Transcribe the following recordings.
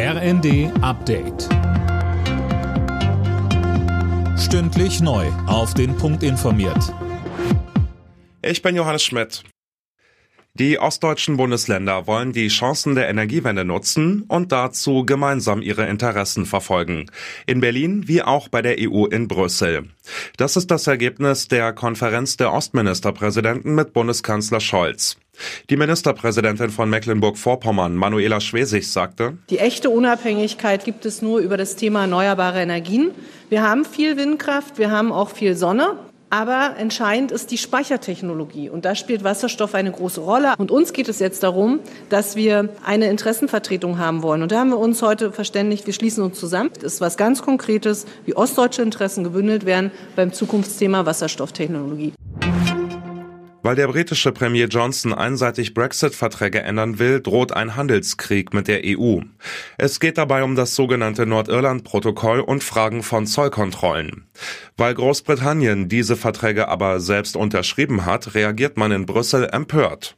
RND Update. Stündlich neu. Auf den Punkt informiert. Ich bin Johannes Schmidt. Die ostdeutschen Bundesländer wollen die Chancen der Energiewende nutzen und dazu gemeinsam ihre Interessen verfolgen. In Berlin wie auch bei der EU in Brüssel. Das ist das Ergebnis der Konferenz der Ostministerpräsidenten mit Bundeskanzler Scholz. Die Ministerpräsidentin von Mecklenburg-Vorpommern, Manuela Schwesig, sagte, Die echte Unabhängigkeit gibt es nur über das Thema erneuerbare Energien. Wir haben viel Windkraft, wir haben auch viel Sonne. Aber entscheidend ist die Speichertechnologie. Und da spielt Wasserstoff eine große Rolle. Und uns geht es jetzt darum, dass wir eine Interessenvertretung haben wollen. Und da haben wir uns heute verständigt, wir schließen uns zusammen. Das ist was ganz Konkretes, wie ostdeutsche Interessen gebündelt werden beim Zukunftsthema Wasserstofftechnologie. Weil der britische Premier Johnson einseitig Brexit-Verträge ändern will, droht ein Handelskrieg mit der EU. Es geht dabei um das sogenannte Nordirland-Protokoll und Fragen von Zollkontrollen. Weil Großbritannien diese Verträge aber selbst unterschrieben hat, reagiert man in Brüssel empört.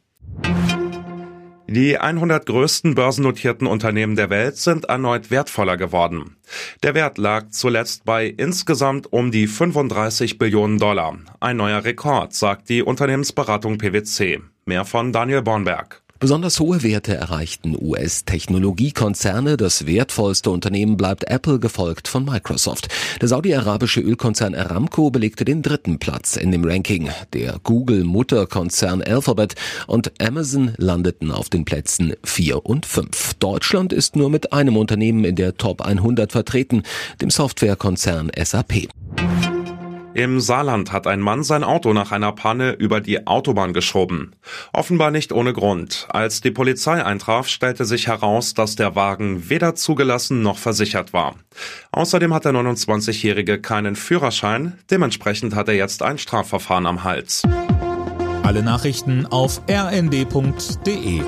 Die 100 größten börsennotierten Unternehmen der Welt sind erneut wertvoller geworden. Der Wert lag zuletzt bei insgesamt um die 35 Billionen Dollar. Ein neuer Rekord, sagt die Unternehmensberatung PwC. Mehr von Daniel Bornberg. Besonders hohe Werte erreichten US-Technologiekonzerne. Das wertvollste Unternehmen bleibt Apple, gefolgt von Microsoft. Der saudi-arabische Ölkonzern Aramco belegte den dritten Platz in dem Ranking. Der Google-Mutterkonzern Alphabet und Amazon landeten auf den Plätzen 4 und 5. Deutschland ist nur mit einem Unternehmen in der Top 100 vertreten, dem Softwarekonzern SAP. Im Saarland hat ein Mann sein Auto nach einer Panne über die Autobahn geschoben. Offenbar nicht ohne Grund. Als die Polizei eintraf, stellte sich heraus, dass der Wagen weder zugelassen noch versichert war. Außerdem hat der 29-Jährige keinen Führerschein, dementsprechend hat er jetzt ein Strafverfahren am Hals. Alle Nachrichten auf rnd.de